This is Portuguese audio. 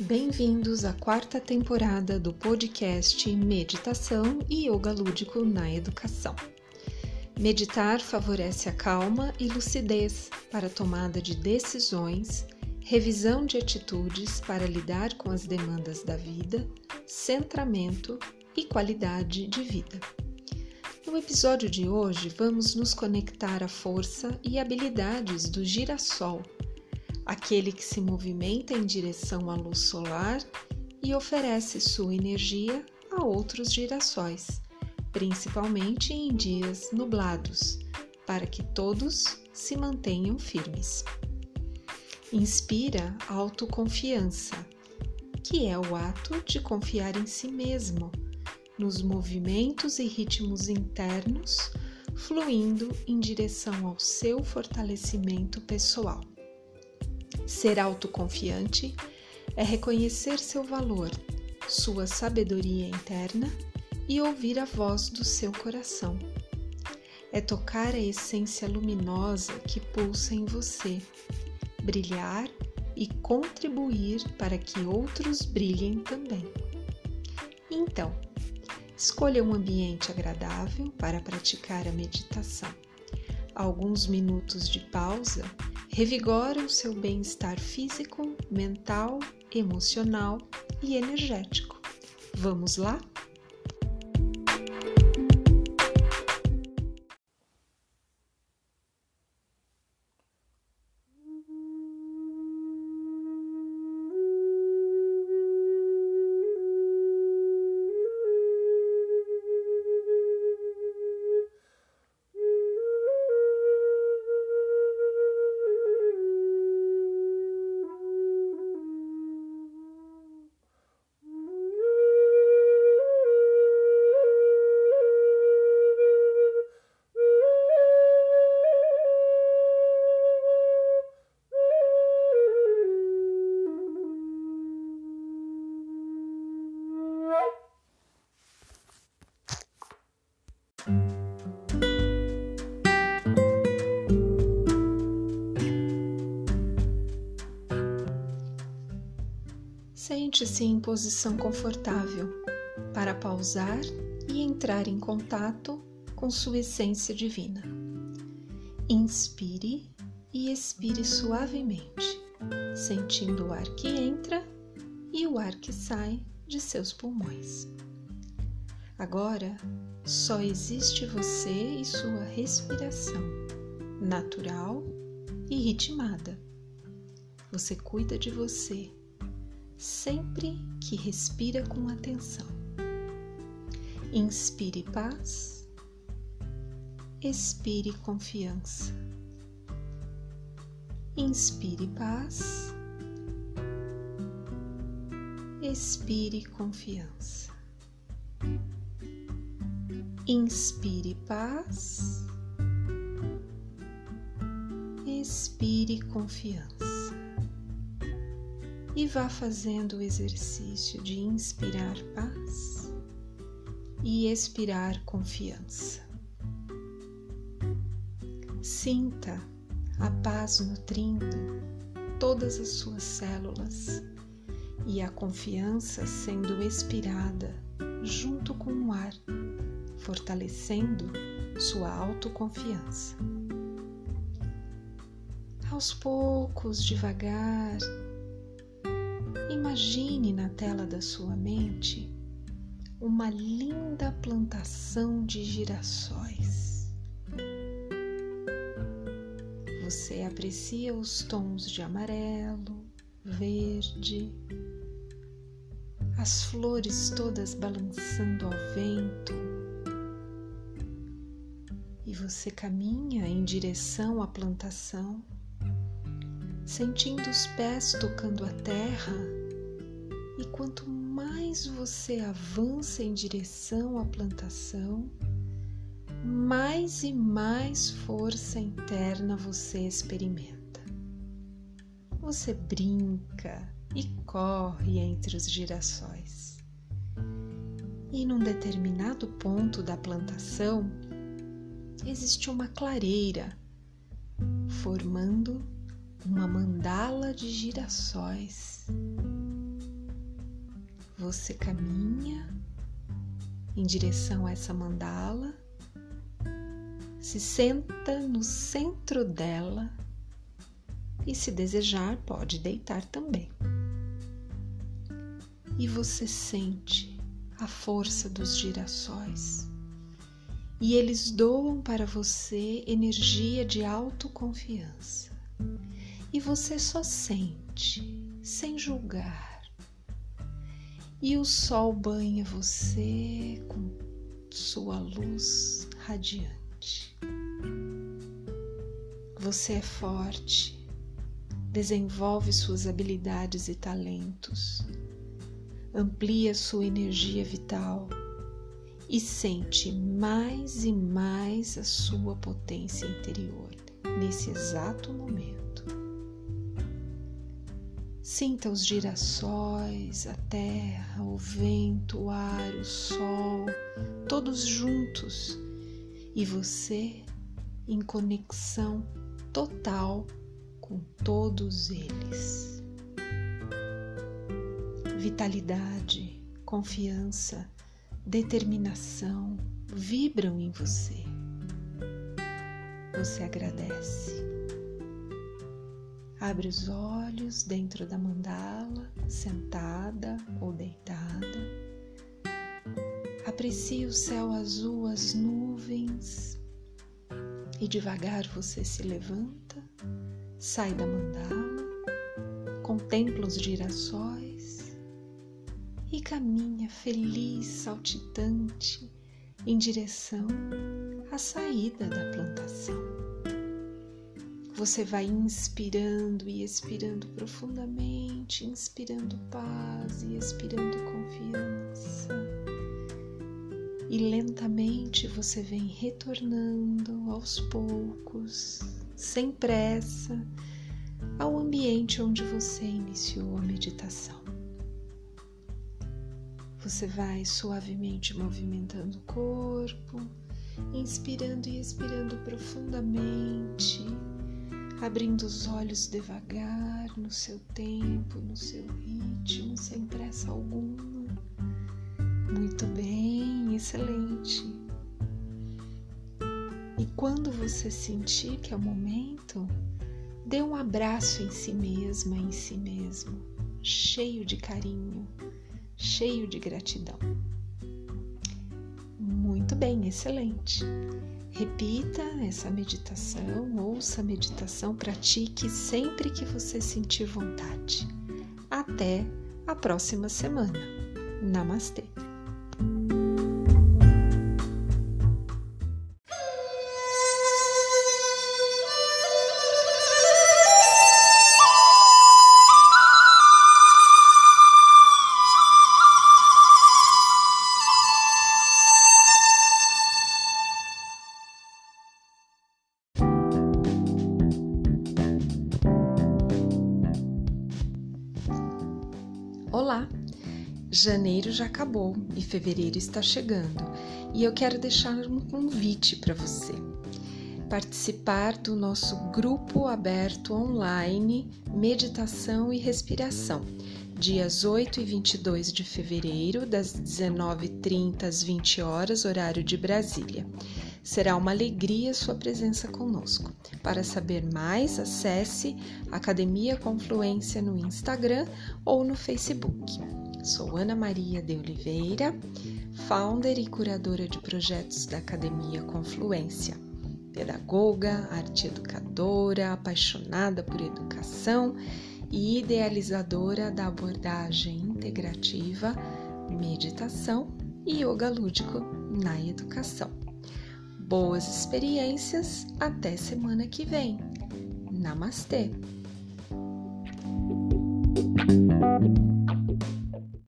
Bem-vindos à quarta temporada do podcast Meditação e Yoga Lúdico na Educação. Meditar favorece a calma e lucidez para tomada de decisões, revisão de atitudes para lidar com as demandas da vida, centramento e qualidade de vida. No episódio de hoje, vamos nos conectar à força e habilidades do girassol, aquele que se movimenta em direção à luz solar e oferece sua energia a outros girassóis, principalmente em dias nublados, para que todos se mantenham firmes. Inspira autoconfiança, que é o ato de confiar em si mesmo nos movimentos e ritmos internos, fluindo em direção ao seu fortalecimento pessoal. Ser autoconfiante é reconhecer seu valor, sua sabedoria interna e ouvir a voz do seu coração. É tocar a essência luminosa que pulsa em você, brilhar e contribuir para que outros brilhem também. Então, Escolha um ambiente agradável para praticar a meditação. Alguns minutos de pausa revigoram o seu bem-estar físico, mental, emocional e energético. Vamos lá? Sente-se em posição confortável para pausar e entrar em contato com sua essência divina. Inspire e expire suavemente, sentindo o ar que entra e o ar que sai de seus pulmões. Agora só existe você e sua respiração, natural e ritmada. Você cuida de você sempre que respira com atenção. Inspire paz, expire confiança. Inspire paz, expire confiança. Inspire paz, expire confiança e vá fazendo o exercício de inspirar paz e expirar confiança. Sinta a paz nutrindo todas as suas células e a confiança sendo expirada junto com o ar, fortalecendo sua autoconfiança. Aos poucos, devagar, Imagine na tela da sua mente uma linda plantação de girassóis. Você aprecia os tons de amarelo, verde, as flores todas balançando ao vento. E você caminha em direção à plantação, sentindo os pés tocando a terra e quanto mais você avança em direção à plantação, mais e mais força interna você experimenta. Você brinca e corre entre os girassóis. E num determinado ponto da plantação existe uma clareira formando uma mandala de girassóis você caminha em direção a essa mandala, se senta no centro dela e, se desejar, pode deitar também. E você sente a força dos girassóis e eles doam para você energia de autoconfiança. E você só sente, sem julgar. E o sol banha você com sua luz radiante. Você é forte, desenvolve suas habilidades e talentos, amplia sua energia vital e sente mais e mais a sua potência interior nesse exato momento. Sinta os girassóis, a terra, o vento, o ar, o sol, todos juntos e você em conexão total com todos eles. Vitalidade, confiança, determinação vibram em você. Você agradece. Abre os olhos dentro da mandala, sentada ou deitada. Aprecie o céu azul, as nuvens. E devagar você se levanta, sai da mandala, contempla os girassóis e caminha feliz, saltitante em direção à saída da plantação. Você vai inspirando e expirando profundamente, inspirando paz e expirando confiança. E lentamente você vem retornando aos poucos, sem pressa, ao ambiente onde você iniciou a meditação. Você vai suavemente movimentando o corpo, inspirando e expirando profundamente, abrindo os olhos devagar, no seu tempo, no seu ritmo, sem pressa alguma. Muito bem, excelente. E quando você sentir que é o momento, dê um abraço em si mesma, em si mesmo, cheio de carinho cheio de gratidão. Muito bem, excelente. Repita essa meditação, ouça a meditação, pratique sempre que você sentir vontade. Até a próxima semana. Namastê! Janeiro já acabou e fevereiro está chegando e eu quero deixar um convite para você. Participar do nosso grupo aberto online Meditação e Respiração, dias 8 e 22 de fevereiro, das 19h30 às 20 horas, horário de Brasília. Será uma alegria sua presença conosco. Para saber mais, acesse Academia Confluência no Instagram ou no Facebook. Sou Ana Maria de Oliveira, founder e curadora de projetos da Academia Confluência. Pedagoga, arte educadora, apaixonada por educação e idealizadora da abordagem integrativa, meditação e yoga lúdico na educação. Boas experiências, até semana que vem. Namastê!